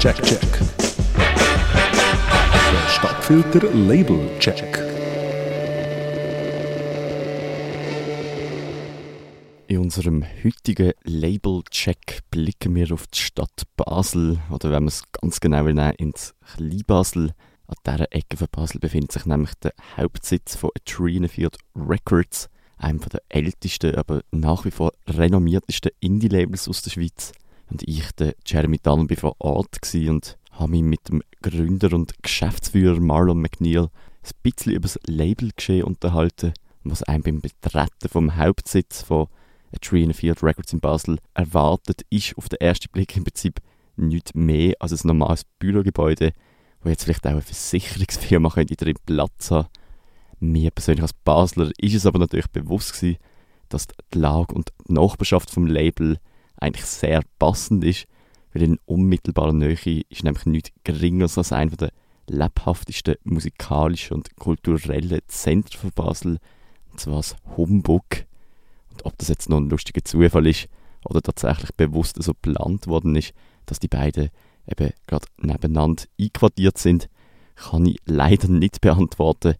Check, check. Der Stadtfilter Label Check. In unserem heutigen Label-Check blicken wir auf die Stadt Basel, oder wenn man es ganz genau will, ins Kleinbasel. An dieser Ecke von Basel befindet sich nämlich der Hauptsitz von Trina Field Records, einem der ältesten, aber nach wie vor renommiertesten Indie-Labels aus der Schweiz. Und ich, der Jeremy Dunn, war vor Ort und habe mich mit dem Gründer und Geschäftsführer Marlon McNeil ein bisschen über das Labelgeschehen unterhalten, was einem beim Betreten vom Hauptsitz von Trina Field Records in Basel erwartet, ist. Auf den ersten Blick im Prinzip nichts mehr als ein normales Bürogebäude, wo jetzt vielleicht auch eine Versicherungsfirma könnte drin Platz haben. Mir persönlich als Basler ist es aber natürlich bewusst gewesen, dass die Lage und die Nachbarschaft vom Label eigentlich sehr passend ist, weil in unmittelbarer Nähe ist nämlich nichts geringer als einer der lebhaftesten musikalischen und kulturellen Zentren von Basel, und zwar das Humbug. Und ob das jetzt noch ein lustiger Zufall ist oder tatsächlich bewusst so geplant worden ist, dass die beiden eben gerade nebeneinander einquartiert sind, kann ich leider nicht beantworten.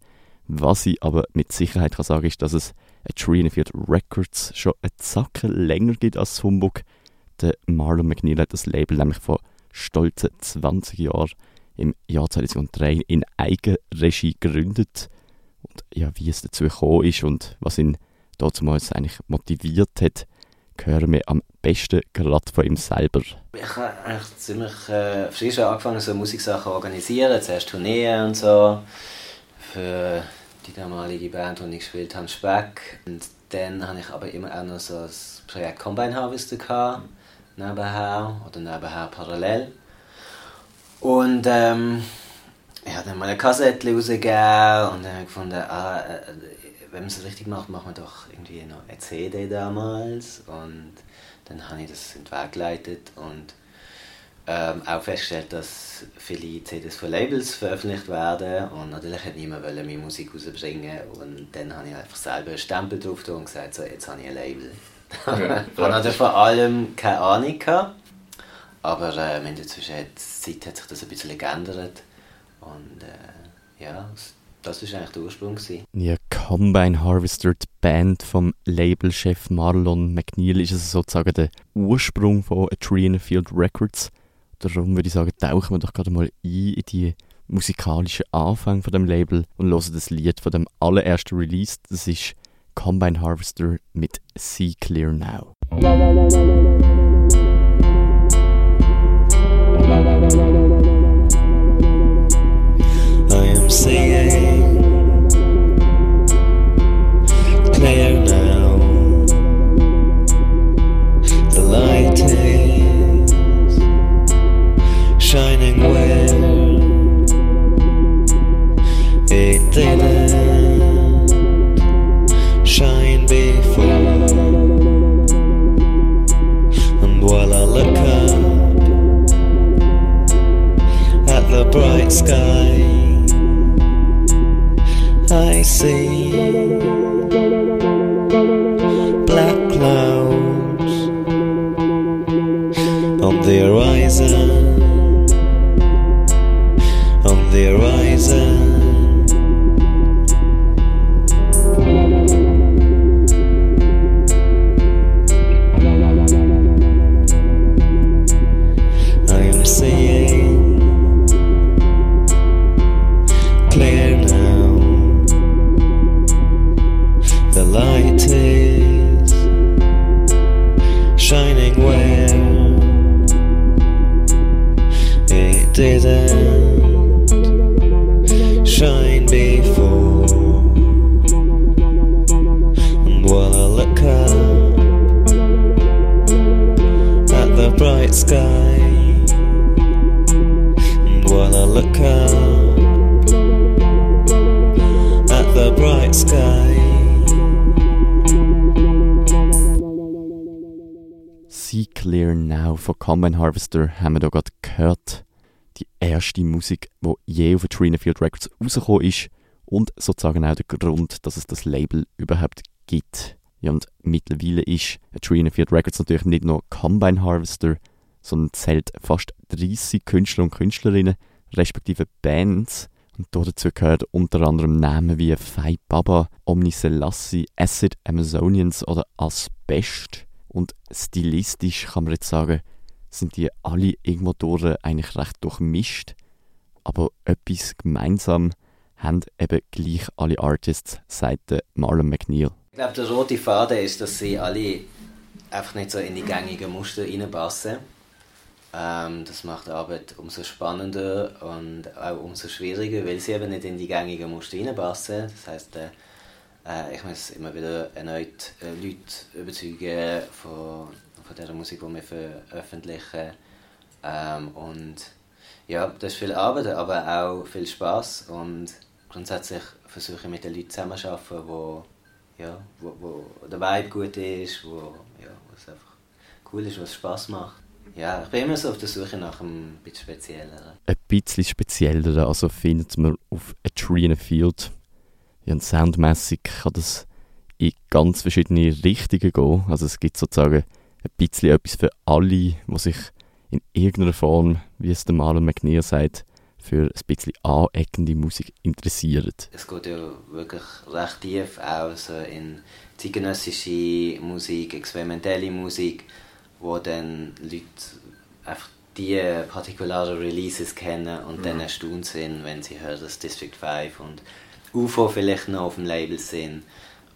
Was ich aber mit Sicherheit kann sagen ist, dass es Tree Records schon eine Zacke länger gibt als Humbug. Der Marlon McNeil hat das Label nämlich vor stolzen 20 Jahren im Jahr 2003 in Eigenregie gegründet. Und ja, wie es dazu gekommen ist und was ihn damals eigentlich motiviert hat, hören wir am besten gerade von ihm selber. Ich habe eigentlich ziemlich äh, früh schon angefangen, so Musiksachen zu organisieren, zuerst Tourneen und so, für die damalige Band, die ich gespielt habe, Speck. Und dann hatte ich aber immer auch noch so das Projekt Combine Harvester gehabt, nebenher oder nebenher parallel. Und ähm, ich habe dann mal eine Kassette rausgegeben und dann habe ich gefunden, ah, äh, wenn man es richtig macht, macht man doch irgendwie noch eine CD damals. Und dann habe ich das in den Weg geleitet und ähm, auch festgestellt, dass viele CDs von Labels veröffentlicht werden und natürlich hat niemand meine Musik rausbringen und dann habe ich einfach selber einen Stempel drauf und gesagt, so, jetzt habe ich ein Label. Ja, ich hatte vor allem keine Ahnung, gehabt, aber äh, in der Zwischenzeit hat sich das ein bisschen geändert und äh, ja, das war eigentlich der Ursprung. Gewesen. Ja, Combine Harvester, die Band vom Labelchef Marlon McNeil, ist also sozusagen der Ursprung von A Tree in a Field Records darum würde ich sagen, tauchen wir doch gerade mal ein in die musikalischen Anfang von dem Label und hören das Lied von dem allerersten Release. Das ist Combine Harvester mit See Clear Now. Sky, I see Common Harvester haben wir da gerade gehört die erste Musik, die je auf Trina Field Records rausgekommen ist und sozusagen auch der Grund, dass es das Label überhaupt gibt. Ja, und mittlerweile ist Trina Field Records natürlich nicht nur Combine Harvester, sondern zählt fast 30 Künstler und Künstlerinnen, respektive Bands. Und dazu gehört unter anderem Namen wie Fai Baba, Omni Selassie, Acid Amazonians oder Asbest. Und stilistisch kann man jetzt sagen, sind die alle durch eigentlich recht durchmischt. Aber etwas gemeinsam haben eben gleich alle Artists seit Marlon McNeil. Ich glaube, der rote Faden ist, dass sie alle einfach nicht so in die gängigen Muster reinpassen. Ähm, das macht die Arbeit umso spannender und auch umso schwieriger, weil sie eben nicht in die gängigen Muster reinpassen. Das heisst, äh, äh, ich muss immer wieder erneut äh, Leute überzeugen von, von der Musik, die wir veröffentlichen. Ähm, und ja, das ist viel Arbeit, aber auch viel Spaß und grundsätzlich versuche ich mit den Leuten zusammenzuarbeiten, wo, ja, wo, wo der Vibe gut ist, wo, ja, wo es einfach cool ist, was Spaß macht. Ja, ich bin immer so auf der Suche nach einem bisschen spezielleren. Ein bisschen spezielleren, also findet man auf A Tree in a Field. Ja, und soundmässig kann das in ganz verschiedene Richtungen gehen. Also es gibt sozusagen ein bisschen etwas für alle, die sich in irgendeiner Form, wie es der Marlon McNeil sagt, für ein bisschen aneckende Musik interessiert. Es geht ja wirklich recht tief auch so in zeitgenössische Musik, experimentelle Musik, wo dann Leute einfach die partikularen Releases kennen und mhm. dann erstaunt sind, wenn sie hören, dass District 5 und UFO vielleicht noch auf dem Label sind.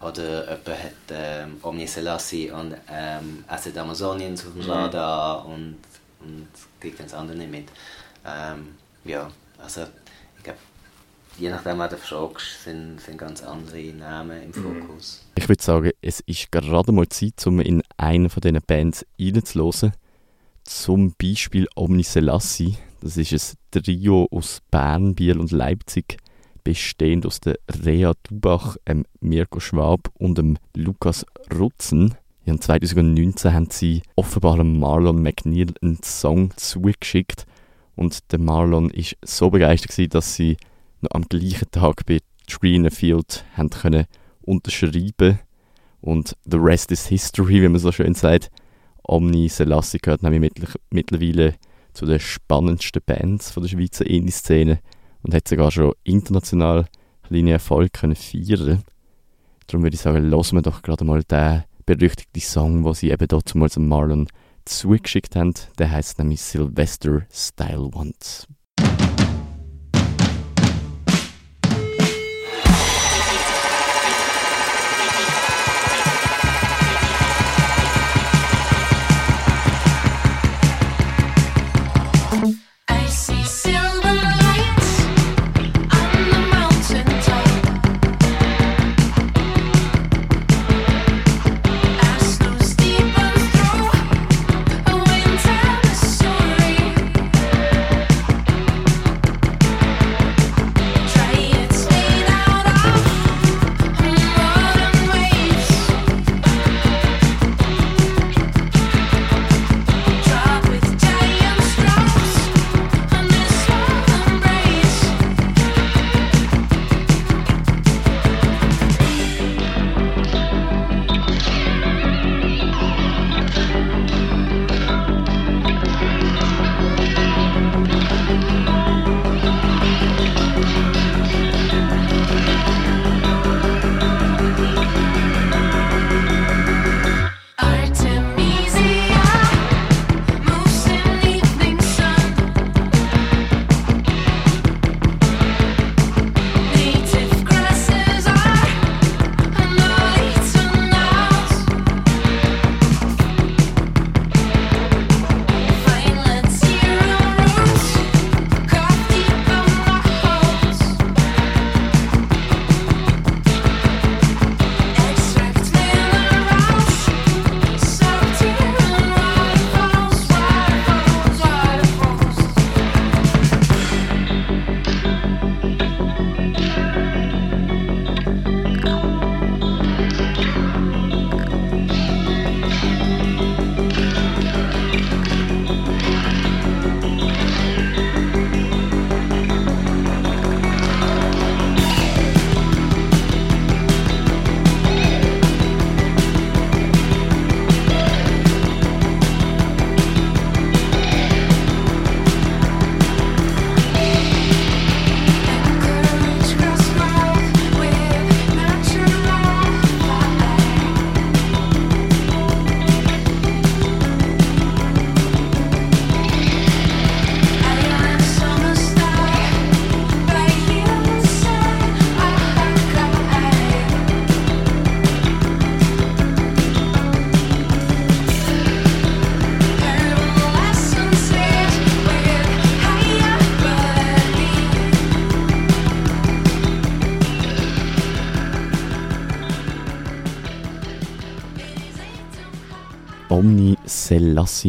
Oder jemand hat ähm, Omni Selassie und ähm, Acid Amazonians auf dem mhm. Radar und, und kriegt dann das andere nicht mit. Ähm, ja, also ich glaube, je nachdem, was du fragst, sind, sind ganz andere Namen im mhm. Fokus. Ich würde sagen, es ist gerade mal Zeit, um in eine von diesen Bands reinzuhören. Zum Beispiel Omni Selassie. Das ist ein Trio aus Bern, Biel und Leipzig, bestehend aus der Rea Dubach, ähm, Mirko Schwab und dem Lukas Rutzen. Ja, 2019 haben sie offenbar Marlon McNeil einen Song zugeschickt und der Marlon ist so begeistert gewesen, dass sie noch am gleichen Tag bei Tree in a Field haben können unterschreiben und the rest is history, wie man so schön sagt. Omni Selassie gehört nämlich mittlerweile zu den spannendsten Bands von der Schweizer Indie-Szene und hat sogar schon international kleine Erfolg können feiern. Darum würde ich sagen, hören wir doch gerade mal den berüchtigten Song, den sie eben dort mal zum Marlon zugeschickt haben. Der heißt nämlich Sylvester Style Ones.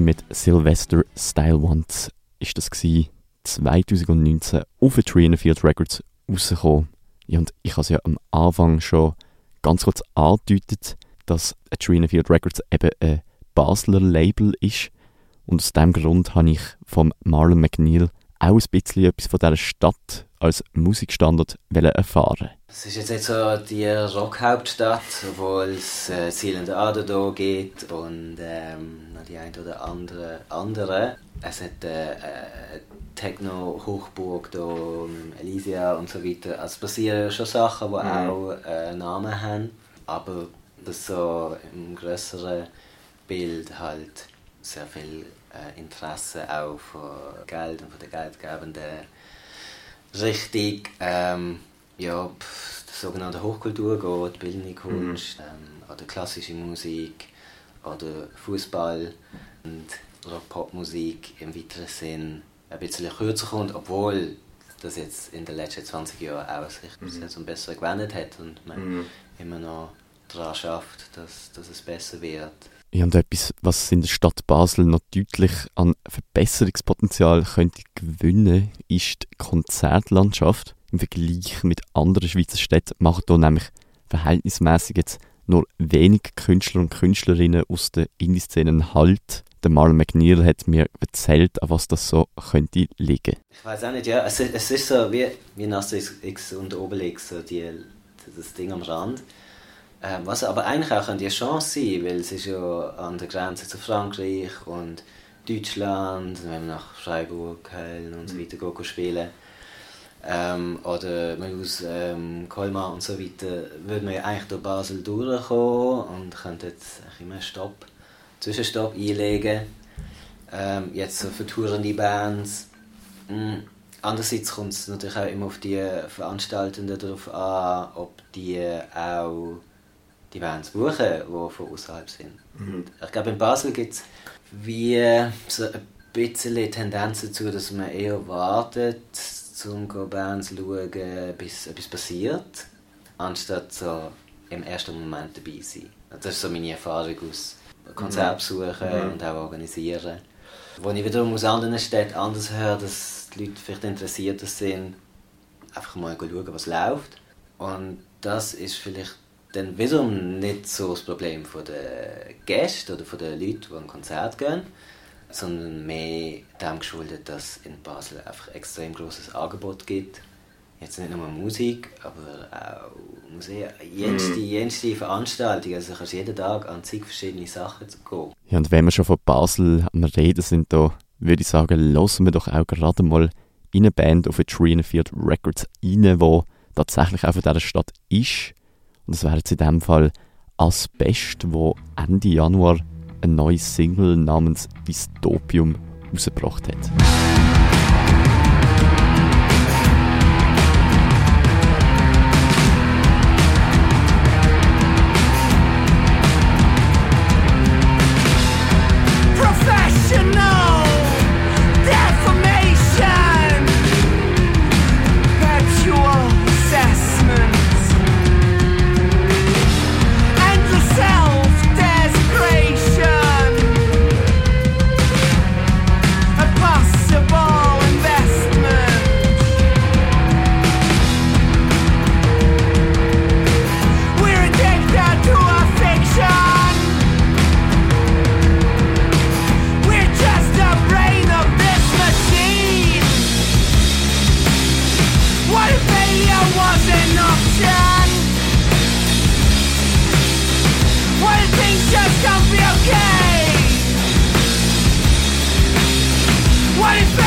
Mit Sylvester Style Ones ist das gewesen, 2019 auf Trina Field Records rausgekommen. Ja, und ich habe es ja am Anfang schon ganz kurz angedeutet, dass Trina Field Records eben ein Basler Label ist. Und aus diesem Grund habe ich vom Marlon McNeil auch ein bisschen etwas von dieser Stadt als Musikstandard erfahren Es ist jetzt nicht so die Rockhauptstadt, obwohl es äh, Silent Ader da geht und ähm, noch die ein oder andere andere. Es hat äh, äh, Techno-Hochburg da, Elysia und so weiter. Also es passieren schon Sachen, die mhm. auch äh, Namen haben, aber das so im größeren Bild halt sehr viel äh, Interesse auch von Geld und von den Geldgebenden richtig ähm, ja, sogenannte Hochkultur geht, bildende Kunst, mhm. ähm, oder klassische Musik oder Fußball und Rock-Pop-Musik im weiteren Sinn ein bisschen kürzer kommt, obwohl das jetzt in den letzten 20 Jahren auch sich mhm. so besser gewendet hat und man mhm. immer noch daran schafft, dass, dass es besser wird. Ja, und etwas, was in der Stadt Basel noch deutlich an Verbesserungspotenzial könnte gewinnen, ist die Konzertlandschaft. Im Vergleich mit anderen Schweizer Städten machen hier nämlich verhältnismäßig jetzt nur wenig Künstler und Künstlerinnen aus der Indie-Szene Halt. Der Marlon McNeil hat mir erzählt, an was das so könnte liegen. Ich weiß auch nicht, ja. Es, es ist so wie, wie Asterix und Obelix, so die, das Ding am Rand. Ähm, was aber eigentlich auch eine Chance sein weil es ist ja an der Grenze zu Frankreich und Deutschland, wenn man nach Freiburg, Köln und so mhm. weiter gehen, spielen ähm, oder man aus ähm, Colmar und so weiter, würde man ja eigentlich durch Basel durchkommen und könnte jetzt immer einen Stopp, Zwischenstopp einlegen. Ähm, jetzt so für tourende Bands. Mhm. Andererseits kommt es natürlich auch immer auf die Veranstaltenden darauf an, ob die auch die Bands buchen, die von außerhalb sind. Mhm. Ich glaube, in Basel gibt es wie so ein bisschen Tendenz dazu, dass man eher wartet, um Bands zu schauen, bis etwas passiert, anstatt so im ersten Moment dabei zu sein. Das ist so meine Erfahrung aus Konzertbesuchen mhm. und auch organisieren. Wo ich wiederum aus anderen Städten anders höre, dass die Leute vielleicht interessiert sind, einfach mal schauen, was läuft. Und das ist vielleicht dann wiederum nicht so das Problem von den Gästen oder von den Leuten, die ein Konzert gehen, sondern mehr dem geschuldet, dass es in Basel einfach ein extrem großes Angebot gibt. Jetzt nicht nur Musik, aber auch Museen, jenste, mhm. jenste Veranstaltungen. Also kannst jeden Tag an zig verschiedene Sachen gehen. Ja, und wenn wir schon von Basel am Reden sind, da würde ich sagen, hören wir doch auch gerade mal in eine Band auf Tree Field Records rein, die tatsächlich auch von dieser Stadt ist und das wäre jetzt in dem Fall Asbest, wo Ende Januar ein neues Single namens Dystopium rausgebracht hat. option When things just can't be okay. What if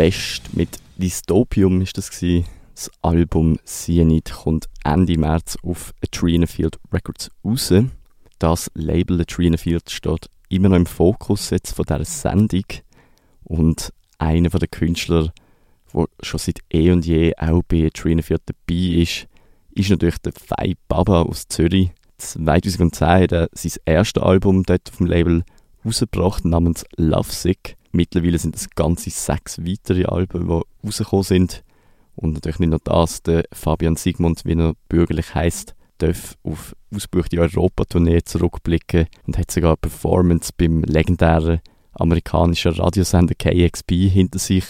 Asbest mit Dystopium ist das gewesen. Das Album Cyanide kommt Ende März auf Atrina Field Records raus. Das Label Atrina Field steht immer noch im Fokus jetzt von dieser Sendung und einer der Künstler, der schon seit eh und je auch bei Atrina Field dabei ist, ist natürlich der Fei Baba aus Zürich. 2010 hat er sein erstes Album dort auf dem Label rausgebracht namens Lovesick. Mittlerweile sind es ganze sechs weitere Alben, die rausgekommen sind. Und natürlich nicht nur das, der Fabian Sigmund, wie er bürgerlich heißt, darf auf ausgebuchte Europatournee zurückblicken und hat sogar eine Performance beim legendären amerikanischen Radiosender KXP hinter sich.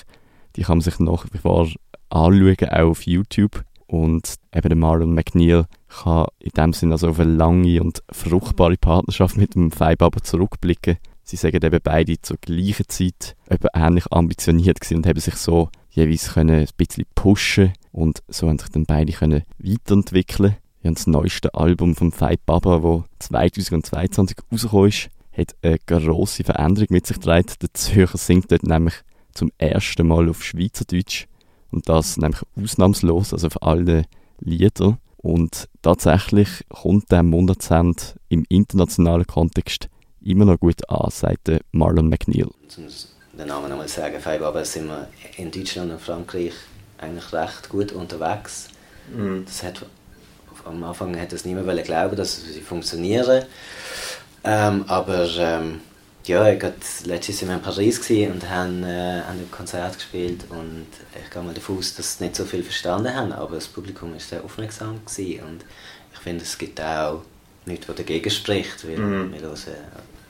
Die kann man sich nach wie vor anschauen, auch auf YouTube. Und eben Marlon McNeil kann in dem Sinne also auf eine lange und fruchtbare Partnerschaft mit dem Feibaber zurückblicken. Sie sagen eben beide zur gleichen Zeit ähnlich ambitioniert gewesen und haben sich so jeweils können ein bisschen pushen und so haben sich dann beide können weiterentwickeln. Ja, das neueste Album von Fight Baba, das 2022 rausgekommen ist, hat eine grosse Veränderung mit sich getragen. Der Zürcher singt dort nämlich zum ersten Mal auf Schweizerdeutsch und das nämlich ausnahmslos, also auf alle Lieder. Und tatsächlich kommt der Monatsend im internationalen Kontext immer noch gut an, sagt Marlon McNeil. Um den Namen nochmal zu sagen, Five aber sind wir in Deutschland und Frankreich eigentlich recht gut unterwegs. Mhm. Das hat, am Anfang hat das niemand glauben, dass sie funktionieren. Ähm, aber ähm, ja, ich war letztes Jahr in Paris und haben, äh, haben ein Konzert gespielt und ich gehe mal davon aus, dass sie nicht so viel verstanden haben, aber das Publikum war sehr aufmerksam gewesen und ich finde, es gibt auch nichts, was dagegen spricht, weil mhm. wir hören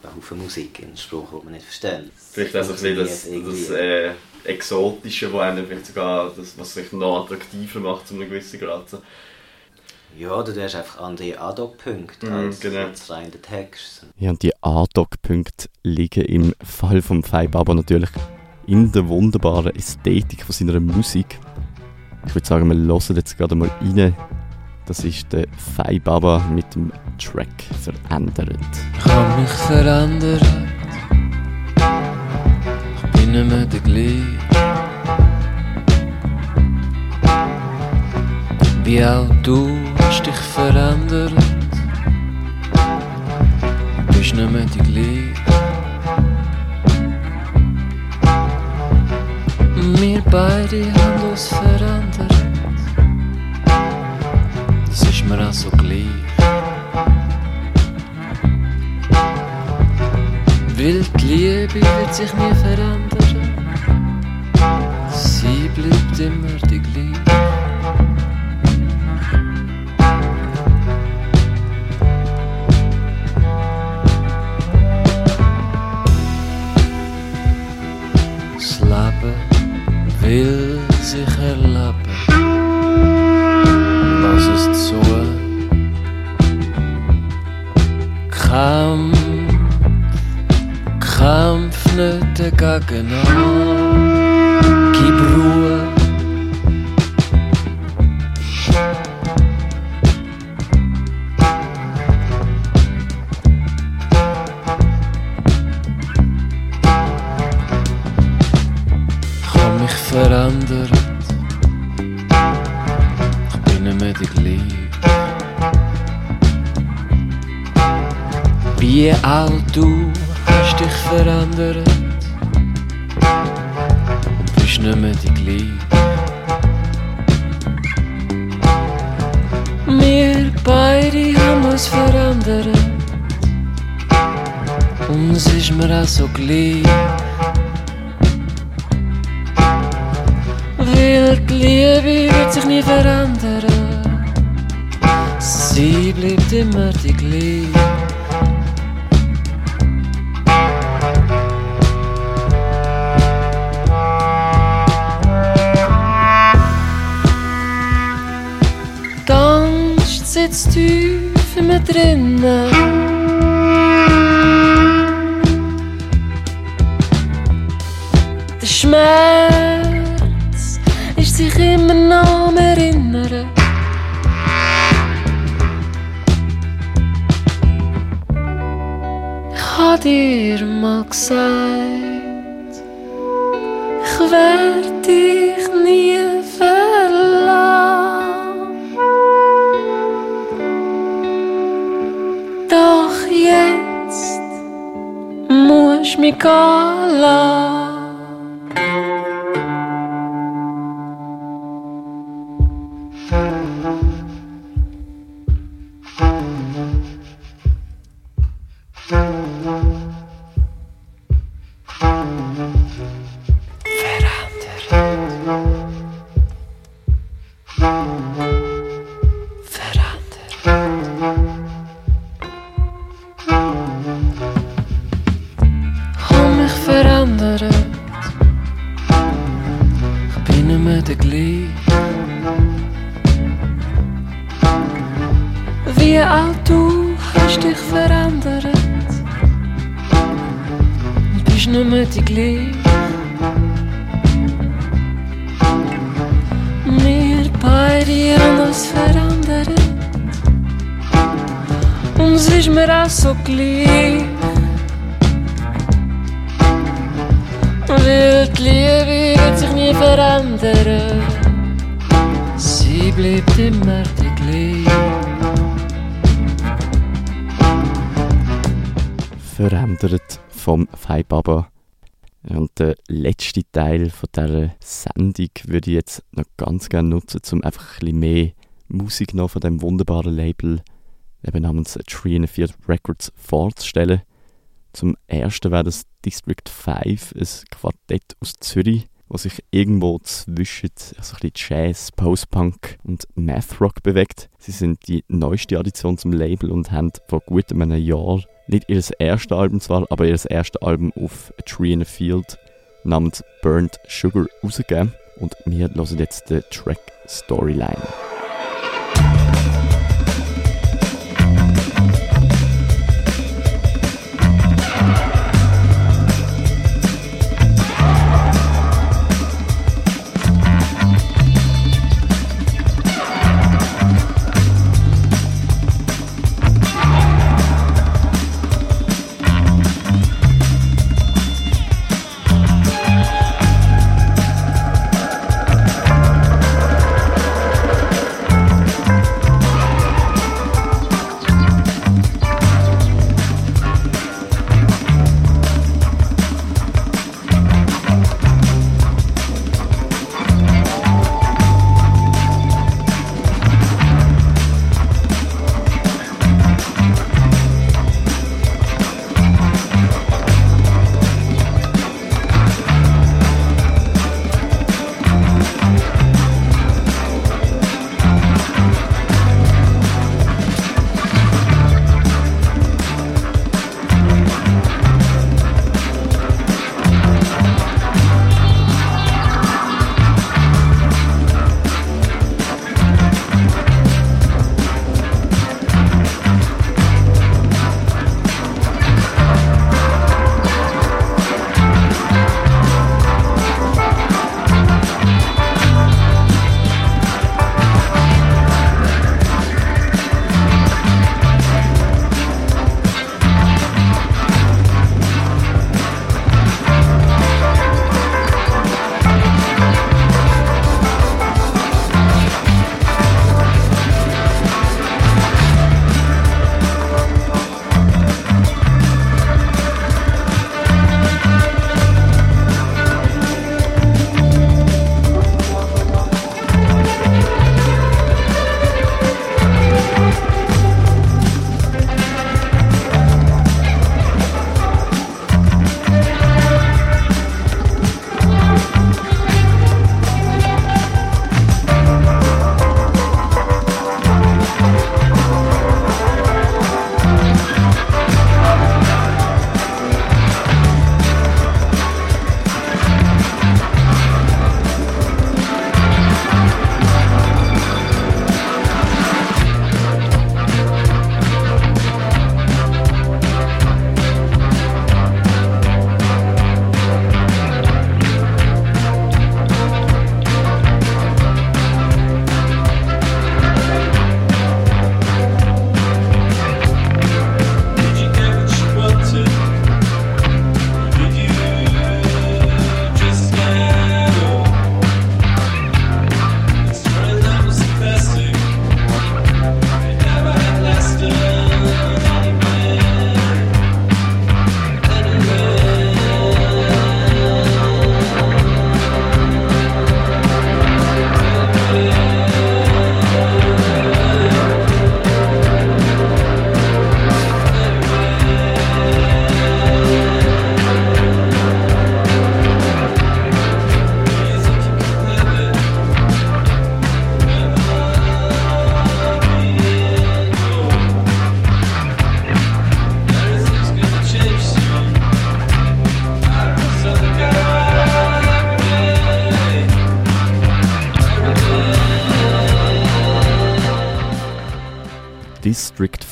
Haufen Musik in Spruch, den wir nicht verstehen. Vielleicht auch so ein bisschen das, das äh, Exotische, wo einem vielleicht sogar das, was sich noch attraktiver macht zu einem gewissen Grad. Ja, du hast einfach andere Ad-Hoc-Punkte mm, als, genau. als rein der Text. Ja, und die Ad-Hoc-Punkte liegen im Fall von Five aber natürlich in der wunderbaren Ästhetik von seiner Musik. Ich würde sagen, wir hören jetzt gerade mal rein. Das ist der Five Baba mit dem Track «Verändert». Ich habe mich verändert. Ich bin nicht mehr der gleiche. Wie auch du hast dich verändert. Du bist nicht mehr die gleiche. Wir beide haben uns verändert. Das ist mir auch so gleich. Weil die Liebe wird sich nie verändern. Sie bleibt immer die gleiche. Beide haben uns ist mir auch so gleich. Weil die Liebe wird sich nie verändern. Sie bleibt immer die gleiche. Drinnen. Der Schmerz sich immer noch erinnern. Ich hab dir mal gesagt, ich werd ich muss Beide haben uns ist mir auch so gleich. Weil die Liebe wird sich nie verändern. Sie bleibt immer die gleiche. verändert vom Fei Baba. Und der letzte Teil von dieser Sendung würde ich jetzt noch ganz gerne nutzen, um einfach ein bisschen mehr Musik noch von dem wunderbaren Label eben namens Tree in a Field Records vorzustellen. Zum ersten wäre das District 5, ein Quartett aus Zürich, das sich irgendwo zwischen also Jazz, Post-Punk und Math-Rock bewegt. Sie sind die neueste Addition zum Label und haben vor gut einem Jahr nicht ihr erstes Album zwar, aber ihr erstes Album auf A Tree in a Field namens Burnt Sugar rausgegeben. Und wir hören jetzt den Track. Storyline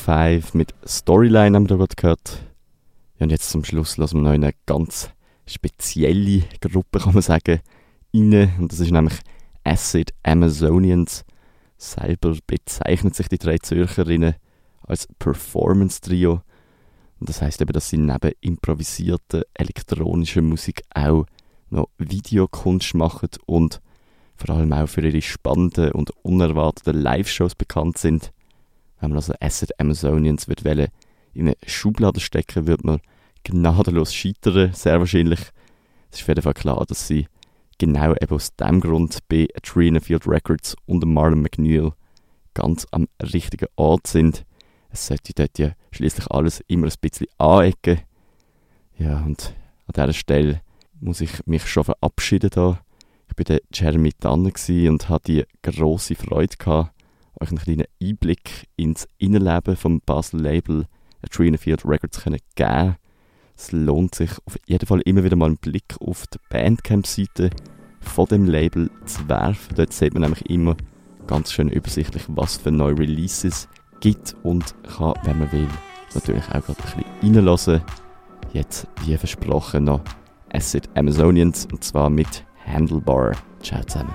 5 mit Storyline haben wir gerade gehört. Ja, und jetzt zum Schluss lassen wir noch eine ganz spezielle Gruppe, kann man sagen, rein. Und das ist nämlich Acid Amazonians. Selber bezeichnet sich die drei Zürcherinnen als Performance-Trio. Und das heißt eben, dass sie neben improvisierter elektronischer Musik auch noch Videokunst machen und vor allem auch für ihre spannenden und unerwarteten Live-Shows bekannt sind. Wenn man also Acid Amazonians wird wollen, in eine Schublade stecken, wird man gnadenlos scheitern, sehr wahrscheinlich. Es ist auf jeden Fall klar, dass sie genau eben aus dem Grund bei Trina Field Records und Marlon McNeil ganz am richtigen Ort sind. Es sollte dort ja schließlich alles immer ein bisschen anecken. Ja, und an dieser Stelle muss ich mich schon verabschieden da. Ich bin der Jeremy Tanner und hatte die grosse Freude gehabt, euch einen kleinen Einblick ins Innenleben vom Basel Label Trina Field Records können geben. Es lohnt sich auf jeden Fall immer wieder mal einen Blick auf die Bandcamp-Seite von dem Label zu werfen. Dort sieht man nämlich immer ganz schön übersichtlich, was für neue Releases gibt und kann, wenn man will, natürlich auch gerade ein bisschen reinlassen. Jetzt, wie versprochen, noch Acid Amazonians und zwar mit Handlebar. Ciao zusammen.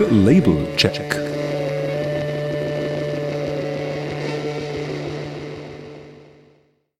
Label Check.